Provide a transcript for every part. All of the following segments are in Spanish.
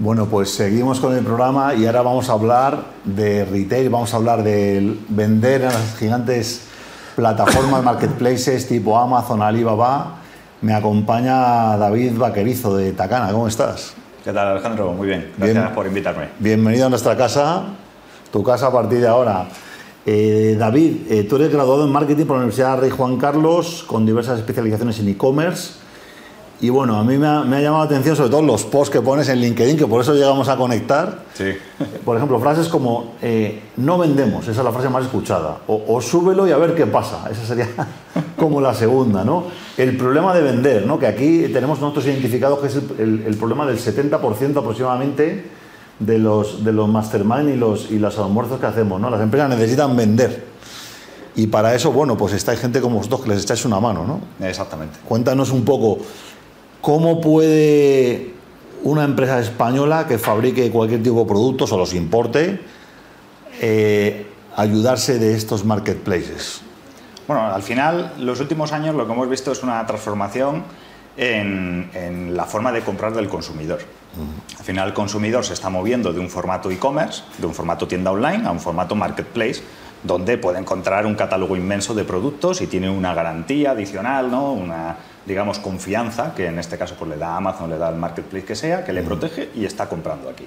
Bueno, pues seguimos con el programa y ahora vamos a hablar de retail, vamos a hablar de vender en las gigantes plataformas, marketplaces tipo Amazon, Alibaba. Me acompaña David Vaquerizo de Tacana. ¿Cómo estás? ¿Qué tal, Alejandro? Muy bien. Gracias por invitarme. Bienvenido a nuestra casa, tu casa a partir de ahora. Eh, David, eh, tú eres graduado en marketing por la Universidad Rey Juan Carlos con diversas especializaciones en e-commerce y bueno, a mí me ha, llamado la atención sobre todo los posts que pones en LinkedIn, que por eso llegamos a conectar. Sí. Por ejemplo, frases como eh, no vendemos, esa es la frase más escuchada. O, súbelo y a ver qué pasa. Esa sería como la segunda, ¿no? El problema de vender, ¿no? Que aquí tenemos nosotros identificado que es el, problema del 70% aproximadamente de los, de los mastermind y los, y los almuerzos que hacemos, ¿no? Las empresas necesitan vender. Y para eso, bueno, pues está gente como vosotros que les echáis una mano, ¿no? Exactamente. Cuéntanos un poco ¿Cómo puede una empresa española que fabrique cualquier tipo de productos o los importe eh, ayudarse de estos marketplaces? Bueno, al final, los últimos años lo que hemos visto es una transformación en, la forma de comprar del consumidor. Al final, el consumidor se está moviendo de un formato e-commerce, de un formato tienda online, a un formato marketplace, donde puede encontrar un catálogo inmenso de productos y tiene una garantía adicional, ¿no? una, digamos, confianza, que en este caso pues, le da Amazon, le da el marketplace que sea, que le protege y está comprando aquí.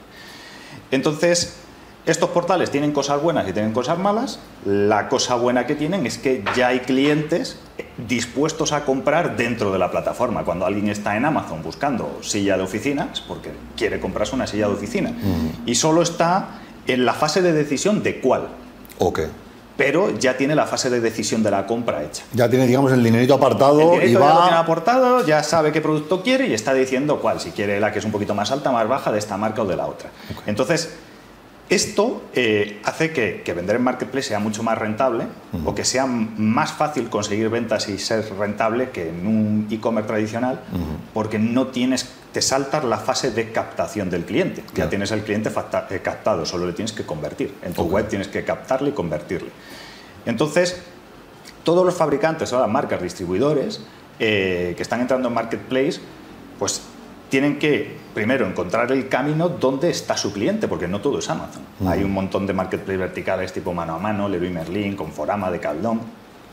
Entonces, estos portales tienen cosas buenas y tienen cosas malas. La cosa buena que tienen es que ya hay clientes dispuestos a comprar dentro de la plataforma. Cuando alguien está en Amazon buscando silla de oficina, es porque quiere comprarse una silla de oficina. Y solo está en la fase de decisión de cuál. Ok pero ya tiene la fase de decisión de la compra hecha. Ya tiene, digamos, el dinerito apartado y va... ya lo tiene aportado, ya sabe qué producto quiere y está diciendo cuál, si quiere la que es un poquito más alta, más baja, de esta marca o de la otra. Entonces, esto eh, hace que, vender en Marketplace sea mucho más rentable o que sea más fácil conseguir ventas y ser rentable que en un e-commerce tradicional, porque no tienes te saltas la fase de captación del cliente. Ya tienes el cliente eh, captado, solo le tienes que convertir. En tu web tienes que captarle y convertirle. Entonces, todos los fabricantes, ahora marcas, distribuidores, eh, que están entrando en Marketplace, pues tienen que primero encontrar el camino donde está su cliente, porque no todo es Amazon. Hay un montón de marketplace verticales tipo mano a mano, Leroy Merlin, Conforama, Decathlon,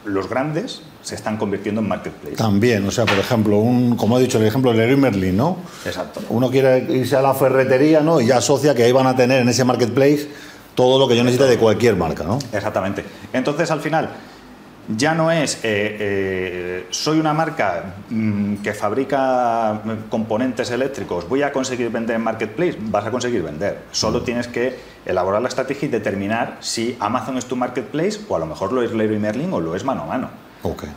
los grandes se están convirtiendo en marketplace. También, o sea, por ejemplo, un, como he dicho, el ejemplo de Leroy Merlin, ¿no? Exacto. Uno quiere irse a la ferretería, ¿no? Y ya asocia que ahí van a tener en ese marketplace todo lo que yo necesite de cualquier marca, ¿no? Exactamente. Entonces, al final, ya no es eh, eh, soy una marca mm, que fabrica componentes eléctricos, voy a conseguir vender en Marketplace, vas a conseguir vender. Solo mm. tienes que elaborar la estrategia y determinar si Amazon es tu Marketplace o a lo mejor lo es Leroy Merlin o lo es mano a mano. Okay.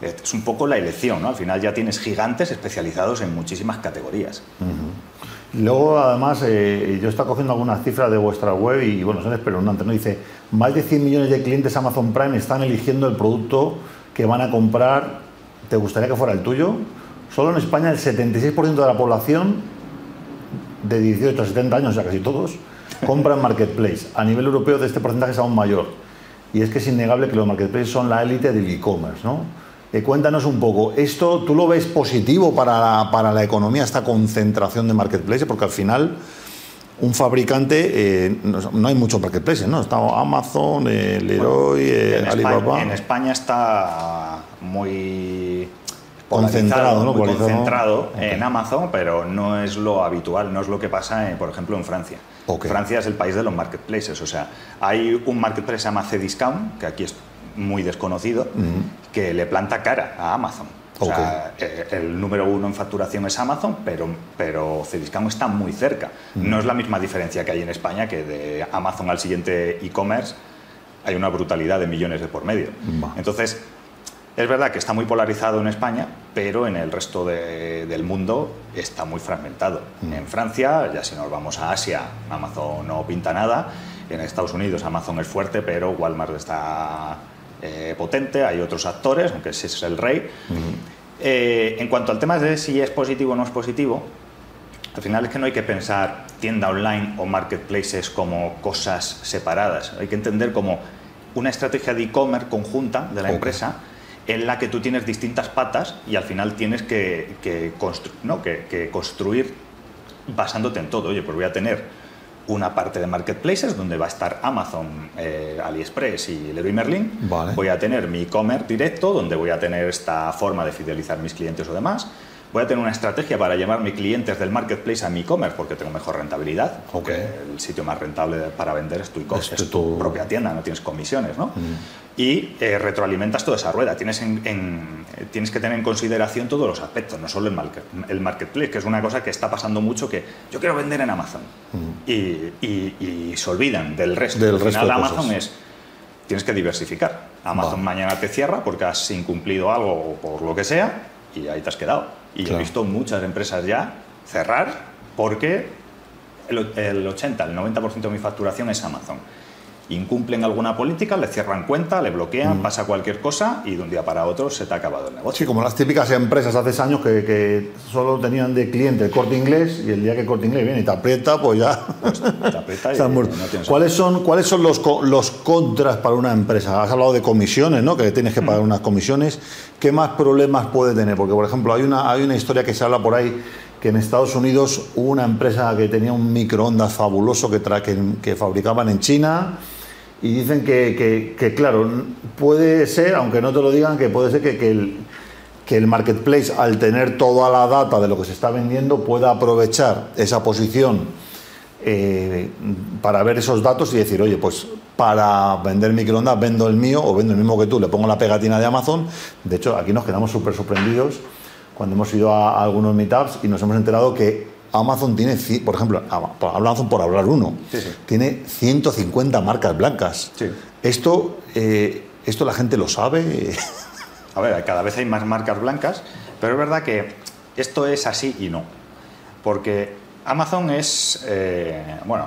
Es un poco la elección, ¿no? Al final ya tienes gigantes especializados en muchísimas categorías. Luego, además, eh, yo estaba cogiendo algunas cifras de vuestra web y, bueno, son espeluznantes, ¿no? Dice, más de 100 millones de clientes Amazon Prime están eligiendo el producto que van a comprar. ¿Te gustaría que fuera el tuyo? Solo en España el 76% de la población de 18 a 70 años, ya casi todos, compran Marketplace. A nivel europeo este porcentaje es aún mayor. Y es que es innegable que los marketplaces son la élite del e-commerce, ¿no? Eh, cuéntanos un poco, ¿esto tú lo ves positivo para la, para la economía, esta concentración de marketplaces? Porque al final un fabricante, eh, no, hay muchos marketplaces, ¿no? Está Amazon, eh, Leroy, Alibaba. en España está muy concentrado, ¿no? Muy concentrado en Amazon, pero no es lo habitual, no es lo que pasa, por ejemplo, en Francia. Francia es el país de los marketplaces, o sea, hay un marketplace que se llama Cdiscount, que aquí es muy desconocido, que le planta cara a Amazon. O sea, eh, el número uno en facturación es Amazon, pero, pero Cdiscount está muy cerca. No es la misma diferencia que hay en España, que de Amazon al siguiente e-commerce hay una brutalidad de millones de por medio. Entonces, es verdad que está muy polarizado en España, pero en el resto del mundo está muy fragmentado. En Francia, ya si nos vamos a Asia, Amazon no pinta nada. En Estados Unidos Amazon es fuerte, pero Walmart está eh, potente, hay otros actores, aunque ese es el rey. Eh, en cuanto al tema de si es positivo o no es positivo, al final es que no hay que pensar tienda online o marketplaces como cosas separadas. Hay que entender como una estrategia de e-commerce conjunta de la empresa en la que tú tienes distintas patas y al final tienes que, que, construir basándote en todo. Oye, pues voy a tener una parte de marketplaces donde va a estar Amazon, eh, AliExpress y Leroy Merlin. Voy a tener mi e-commerce directo donde voy a tener esta forma de fidelizar mis clientes o demás voy a tener una estrategia para llevarme clientes del marketplace a mi e-commerce porque tengo mejor rentabilidad. Okay. El sitio más rentable para vender es tu e-commerce, es, tu propia tienda, no tienes comisiones, ¿no? Mm. Y eh, retroalimentas toda esa rueda. Tienes, en, tienes que tener en consideración todos los aspectos, no solo el, market, el marketplace, que es una cosa que está pasando mucho que yo quiero vender en Amazon mm. y, se olvidan del resto. Del Al final Amazon es tienes que diversificar. Amazon mañana te cierra porque has incumplido algo o por lo que sea y ahí te has quedado. Y he visto muchas empresas ya cerrar porque el, el 80, el 90% de mi facturación es Amazon incumplen alguna política, le cierran cuenta, le bloquean, mm. pasa cualquier cosa y de un día para otro se te ha acabado el negocio. Sí, como las típicas empresas hace años que, solo tenían de cliente el corte inglés y el día que el corte inglés viene y te aprieta, pues ya. Pues te aprieta y no ¿Cuáles son, ¿Cuáles son los, los contras para una empresa? Has hablado de comisiones, ¿no? Que tienes que pagar mm. unas comisiones. ¿Qué más problemas puede tener? Porque, por ejemplo, hay una, hay una historia que se habla por ahí que en Estados Unidos hubo una empresa que tenía un microondas fabuloso que, que, que fabricaban en China y dicen que, claro, puede ser, aunque no te lo digan, que puede ser que, el, que el marketplace, al tener toda la data de lo que se está vendiendo, pueda aprovechar esa posición eh, para ver esos datos y decir, oye, pues para vender microondas vendo el mío o vendo el mismo que tú, le pongo la pegatina de Amazon. De hecho, aquí nos quedamos súper sorprendidos cuando hemos ido a algunos meetups y nos hemos enterado que Amazon tiene, por ejemplo, Amazon por hablar uno, tiene 150 marcas blancas. Esto, eh, esto la gente lo sabe. A ver, cada vez hay más marcas blancas, pero es verdad que esto es así y no. Porque Amazon es, eh, bueno,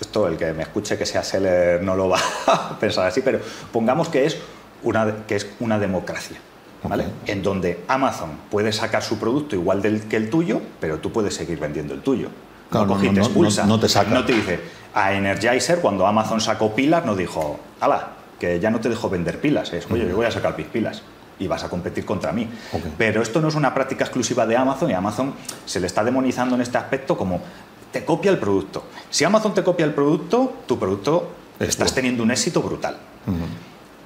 esto el que me escuche que sea seller no lo va a pensar así, pero pongamos que es una, que es una democracia. En donde Amazon puede sacar su producto igual del, que el tuyo, pero tú puedes seguir vendiendo el tuyo. no, no, te expulsa. No, te saca. No te dice, a Energizer, cuando Amazon sacó pilas, no dijo, ala, que ya no te dejo vender pilas. Es, oye, yo voy a sacar mis pilas y vas a competir contra mí. Pero esto no es una práctica exclusiva de Amazon y Amazon se le está demonizando en este aspecto como te copia el producto. Si Amazon te copia el producto, tu producto estás teniendo un éxito brutal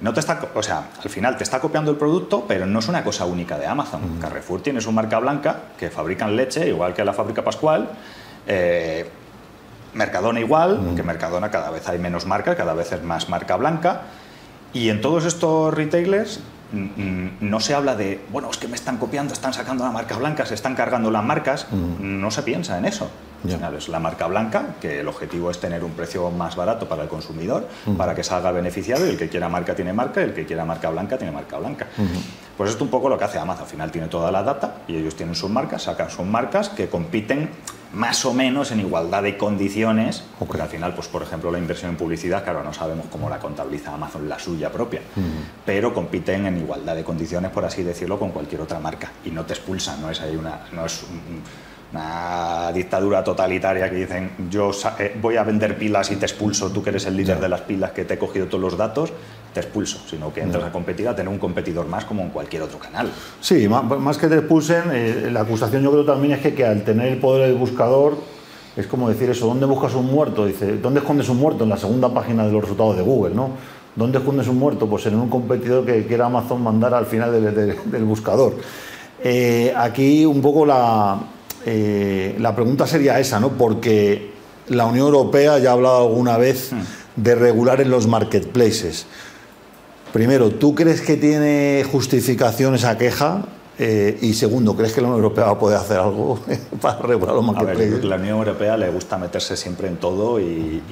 no te está, o sea, al final te está copiando el producto, pero no es una cosa única de Amazon. Carrefour tiene su marca blanca, que fabrican leche, igual que la fábrica Pascual. Eh, Mercadona igual, que Mercadona cada vez hay menos marca, cada vez es más marca blanca. Y en todos estos retailers no se habla de, bueno, es que me están copiando, están sacando la marca blanca, se están cargando las marcas. No se piensa en eso es la marca blanca, que el objetivo es tener un precio más barato para el consumidor, para que salga beneficiado y el que quiera marca tiene marca y el que quiera marca blanca tiene marca blanca. Pues esto es un poco lo que hace Amazon. Al final tiene toda la data y ellos tienen sus marcas, sacan sus marcas que compiten más o menos en igualdad de condiciones, porque al final, pues por ejemplo, la inversión en publicidad, claro, no sabemos cómo la contabiliza Amazon, la suya propia, pero compiten en igualdad de condiciones, por así decirlo, con cualquier otra marca y no te expulsan, no es ahí una, no es un, una dictadura totalitaria que dicen yo eh, voy a vender pilas y te expulso, tú que eres el líder de las pilas que te he cogido todos los datos, te expulso, sino que entras a competir a tener un competidor más como en cualquier otro canal. Sí, más, que te expulsen, eh, la acusación yo creo también es que, que, al tener el poder del buscador, es como decir eso, ¿dónde buscas un muerto? Dice, ¿dónde escondes un muerto? En la segunda página de los resultados de Google, ¿no? ¿Dónde escondes un muerto? Pues en un competidor que quiera Amazon mandar al final del, buscador. Eh, aquí un poco la, eh, la pregunta sería esa, ¿no? Porque la Unión Europea ya ha hablado alguna vez hmm. de regular en los marketplaces. Primero, ¿tú crees que tiene justificación esa queja? Eh, y segundo, ¿crees que la Unión Europea va a poder hacer algo para regular los marketplaces? La Unión Europea le gusta meterse siempre en todo y,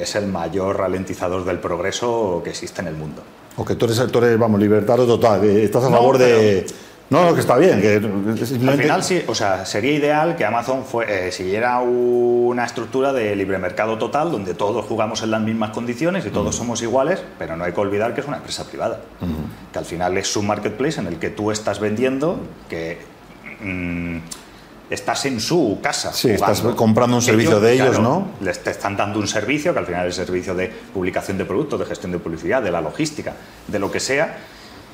es el mayor ralentizador del progreso que existe en el mundo. O que tú eres, tú eres vamos, libertario total, estás a favor de no, que está bien. Que Al final sí, o sea, sería ideal que Amazon fue, eh, siguiera una estructura de libre mercado total donde todos jugamos en las mismas condiciones y todos somos iguales, pero no hay que olvidar que es una empresa privada. Que al final es su marketplace en el que tú estás vendiendo, que mm, estás en su casa. Sí, estás comprando un servicio de ellos, ¿no? Les te están dando un servicio, que al final es el servicio de publicación de productos, de gestión de publicidad, de la logística, de lo que sea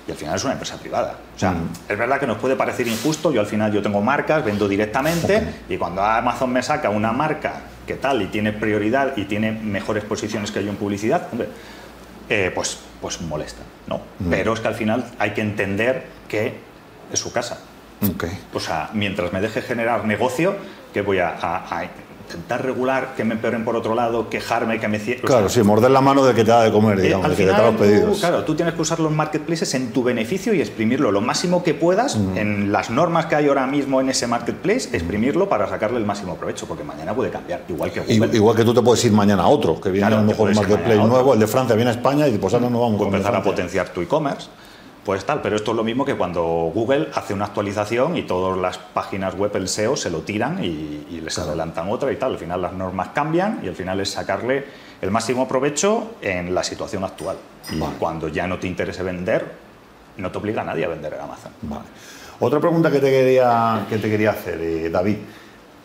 y al final es una empresa privada. O sea, es verdad que nos puede parecer injusto, yo al final yo tengo marcas, vendo directamente y cuando Amazon me saca una marca que tal y tiene prioridad y tiene mejores posiciones que yo en publicidad, hombre, eh, pues, pues molesta, ¿no? Pero es que al final hay que entender que es su casa. O sea, mientras me deje generar negocio, que voy a intentar regular, que me empeoren por otro lado, quejarme, que me cierren. Claro, sí, morder la mano del que te da de comer, eh, digamos, que te da los pedidos. claro, tú tienes que usar los marketplaces en tu beneficio y exprimirlo lo máximo que puedas en las normas que hay ahora mismo en ese marketplace, exprimirlo para sacarle el máximo provecho, porque mañana puede cambiar, igual que Google. Igual que tú te puedes ir mañana a otro, que viene a lo mejor un marketplace nuevo, el de Francia viene a España y pues ahora no vamos a empezar a potenciar tu e-commerce pues tal, pero esto es lo mismo que cuando Google hace una actualización y todas las páginas web, el SEO, se lo tiran y, les adelantan otra y tal. Al final las normas cambian y al final es sacarle el máximo provecho en la situación actual. Y cuando ya no te interese vender, no te obliga a nadie a vender en Amazon. Vale. Otra pregunta que te quería, que te quería hacer, eh, David,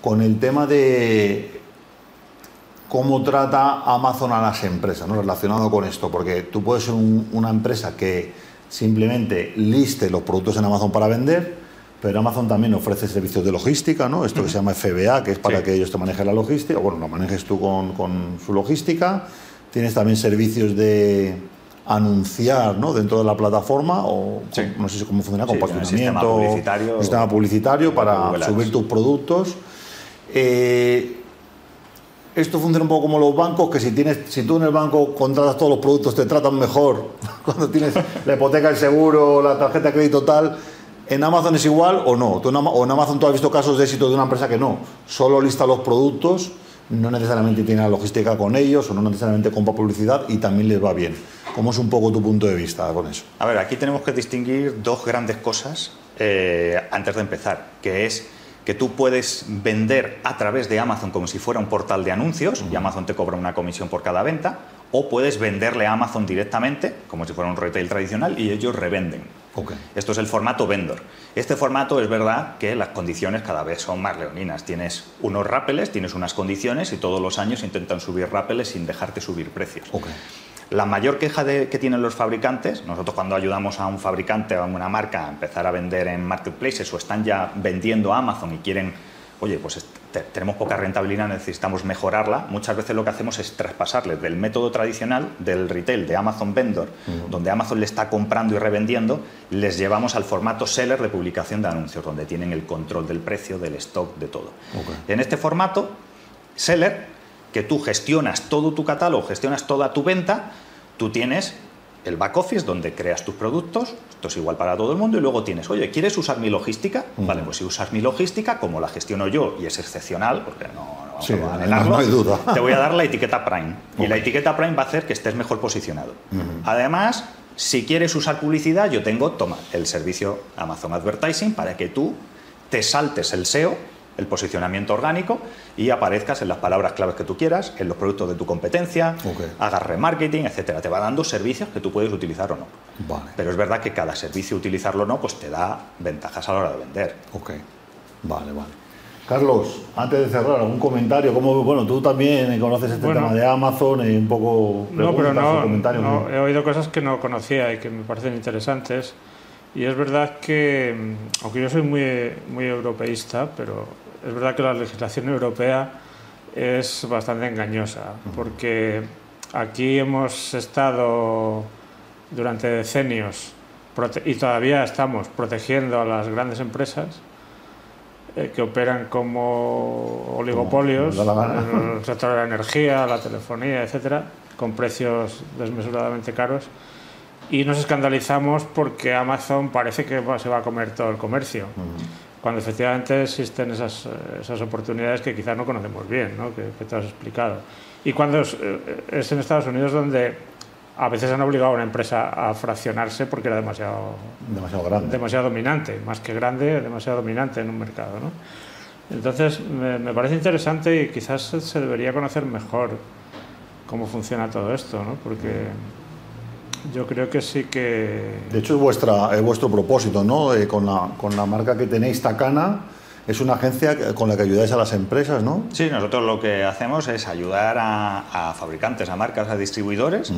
con el tema de cómo trata Amazon a las empresas, ¿no? relacionado con esto, porque tú puedes ser una empresa que simplemente liste los productos en Amazon para vender, pero Amazon también ofrece servicios de logística, ¿no? Esto que se llama FBA, que es para que ellos te manejen la logística, o bueno, lo manejes tú con, su logística. Tienes también servicios de anunciar ¿no? dentro de la plataforma o no sé cómo funciona, con sí, sistema publicitario, sistema publicitario para subir tus productos. Eh, esto funciona un poco como los bancos, que si, tienes, si tú en el banco contratas todos los productos, te tratan mejor cuando tienes la hipoteca, el seguro, la tarjeta de crédito tal. ¿En Amazon es igual o no? ¿Tú ¿O en Amazon tú has visto casos de éxito de una empresa que no? Solo lista los productos, no necesariamente tiene la logística con ellos o no necesariamente compra publicidad y también les va bien. ¿Cómo es un poco tu punto de vista con eso? A ver, aquí tenemos que distinguir dos grandes cosas eh, antes de empezar, que es que tú puedes vender a través de Amazon como si fuera un portal de anuncios y Amazon te cobra una comisión por cada venta, o puedes venderle a Amazon directamente como si fuera un retail tradicional y ellos revenden. Esto es el formato vendor. Este formato es verdad que las condiciones cada vez son más leoninas. Tienes unos rappeles, tienes unas condiciones y todos los años intentan subir rappeles sin dejarte subir precios. La mayor queja que tienen los fabricantes, nosotros cuando ayudamos a un fabricante o a una marca a empezar a vender en marketplaces o están ya vendiendo a Amazon y quieren, oye, pues tenemos poca rentabilidad, necesitamos mejorarla, muchas veces lo que hacemos es traspasarles del método tradicional del retail de Amazon Vendor, donde Amazon le está comprando y revendiendo, les llevamos al formato seller de publicación de anuncios, donde tienen el control del precio, del stock, de todo. En este formato, seller que tú gestionas todo tu catálogo, gestionas toda tu venta, tú tienes el back office donde creas tus productos, esto es igual para todo el mundo, y luego tienes, oye, ¿quieres usar mi logística? Vale, pues si usas mi logística, como la gestiono yo y es excepcional, porque no, no hay duda. te voy a dar la etiqueta Prime. Y la etiqueta Prime va a hacer que estés mejor posicionado. Además, si quieres usar publicidad, yo tengo, toma, el servicio Amazon Advertising para que tú te saltes el SEO el posicionamiento orgánico y aparezcas en las palabras claves que tú quieras, en los productos de tu competencia, hagas remarketing, etcétera. Te va dando servicios que tú puedes utilizar o no. Pero es verdad que cada servicio utilizarlo o no, pues te da ventajas a la hora de vender. Ok, vale, vale. Carlos, antes de cerrar, algún comentario, como bueno, tú también conoces este tema de Amazon y un poco no, pero no, he oído cosas que no conocía y que me parecen interesantes. Y es verdad que, mm, aunque yo soy muy, muy europeísta, pero es verdad que la legislación europea es bastante engañosa, porque aquí hemos estado durante decenios y todavía estamos protegiendo a las grandes empresas eh, que operan como oligopolios en el sector de la energía, la telefonía, etcétera, con precios desmesuradamente caros. Y nos escandalizamos porque Amazon parece que se va a comer todo el comercio cuando efectivamente existen esas, esas oportunidades que quizás no conocemos bien, ¿no? Que, que, te has explicado. Y cuando es, eh, es, en Estados Unidos donde a veces han obligado a una empresa a fraccionarse porque era demasiado, demasiado grande. Demasiado dominante, más que grande, demasiado dominante en un mercado. ¿no? Entonces, me, me parece interesante y quizás se debería conocer mejor cómo funciona todo esto, ¿no? porque yo creo que sí que... De hecho, es, vuestra, es vuestro propósito, ¿no? Eh, con, la, con la marca que tenéis, Takana, es una agencia con la que ayudáis a las empresas, ¿no? Sí, nosotros lo que hacemos es ayudar a, fabricantes, a marcas, a distribuidores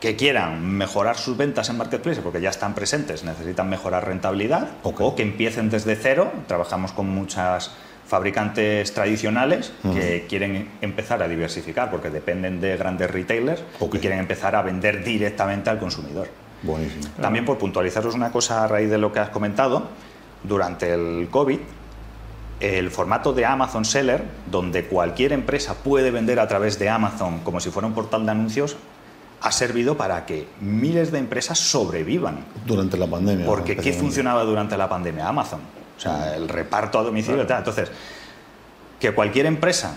que quieran mejorar sus ventas en Marketplace porque ya están presentes, necesitan mejorar rentabilidad, o que empiecen desde cero. Trabajamos con muchas fabricantes tradicionales que quieren empezar a diversificar porque dependen de grandes retailers y quieren empezar a vender directamente al consumidor. Buenísimo. También por puntualizaros una cosa a raíz de lo que has comentado, durante el COVID, el formato de Amazon Seller, donde cualquier empresa puede vender a través de Amazon como si fuera un portal de anuncios, ha servido para que miles de empresas sobrevivan. Durante la pandemia. Porque ¿qué funcionaba durante la pandemia? Amazon. O sea, el reparto a domicilio y tal. Entonces, que cualquier empresa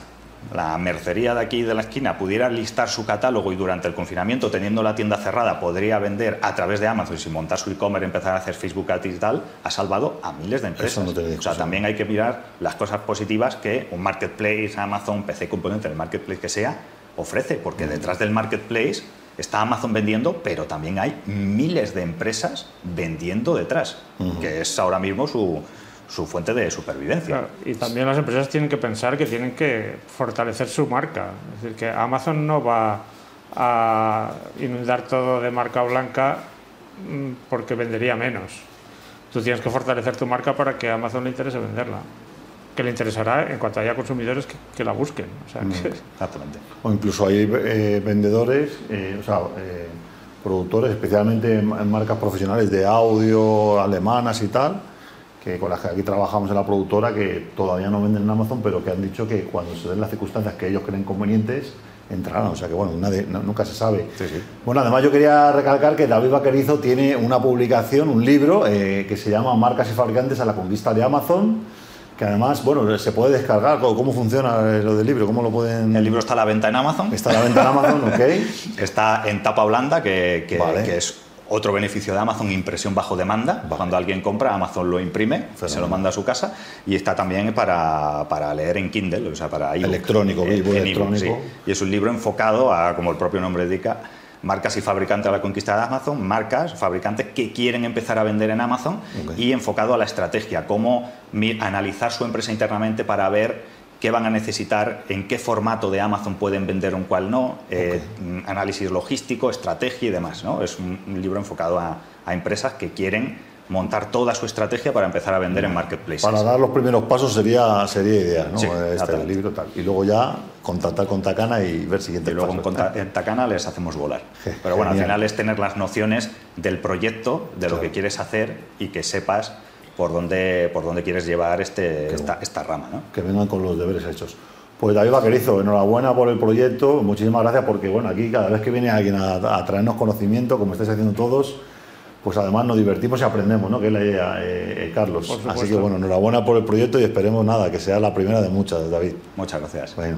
la mercería de aquí de la esquina pudiera listar su catálogo y durante el confinamiento, teniendo la tienda cerrada, podría vender a través de Amazon y sin montar su e-commerce, empezar a hacer Facebook Ads y tal, ha salvado a miles de empresas. o sea, también hay que mirar las cosas positivas que un marketplace, Amazon, PC Componente, el marketplace que sea, ofrece, porque mm. detrás del marketplace está Amazon vendiendo, pero también hay miles de empresas vendiendo detrás, que es ahora mismo su, su fuente de supervivencia. y también las empresas tienen que pensar que tienen que fortalecer su marca. Es decir, que Amazon no va a inundar todo de marca blanca mm, porque vendería menos. Tú tienes que fortalecer tu marca para que a Amazon le interese venderla. Que le interesará en cuanto haya consumidores que, la busquen. Mm, exactamente. O incluso hay eh, vendedores, eh, o sea, eh, productores, especialmente en marcas profesionales de audio alemanas y tal, que con las que aquí trabajamos en la productora, que todavía no venden en Amazon, pero que han dicho que cuando se den las circunstancias que ellos creen convenientes, entrarán. O sea que bueno, nunca se sabe. Bueno, además yo quería recalcar que David Vaquerizo tiene una publicación, un libro, eh, que se llama Marcas y Fabricantes a la Conquista de Amazon que además, bueno, se puede descargar. ¿Cómo funciona lo del libro? ¿Cómo lo pueden...? El libro está a la venta en Amazon. Está a la venta en Amazon, ok. está en tapa blanda, que, que es otro beneficio de Amazon, impresión bajo demanda. Cuando alguien compra, Amazon lo imprime, se lo manda a su casa. Y está también para, para leer en Kindle, o sea, para Electrónico, eh, electrónico. Y es un libro enfocado a, como el propio nombre indica, marcas y fabricantes a la conquista de Amazon, marcas, fabricantes que quieren empezar a vender en Amazon y enfocado a la estrategia, cómo analizar su empresa internamente para ver qué van a necesitar, en qué formato de Amazon pueden vender o en cuál no, eh, análisis logístico, estrategia y demás. ¿no? Es un, libro enfocado a, empresas que quieren montar toda su estrategia para empezar a vender en marketplaces. Para dar los primeros pasos sería, sería idea, ¿no? este libro tal. Y luego ya contactar con Takana y ver siguiente Y luego en Takana les hacemos volar. Pero bueno, al final es tener las nociones del proyecto, de lo que quieres hacer y que sepas por dónde, por dónde quieres llevar este, esta, esta, rama. ¿no? Que vengan con los deberes hechos. Pues David Vaquerizo, enhorabuena por el proyecto, muchísimas gracias porque bueno, aquí cada vez que viene alguien a, traernos conocimiento, como estáis haciendo todos, pues además nos divertimos y aprendemos, ¿no? Que es la idea, eh, eh, Carlos. Así que bueno, enhorabuena por el proyecto y esperemos nada, que sea la primera de muchas, David. Muchas gracias. Bueno.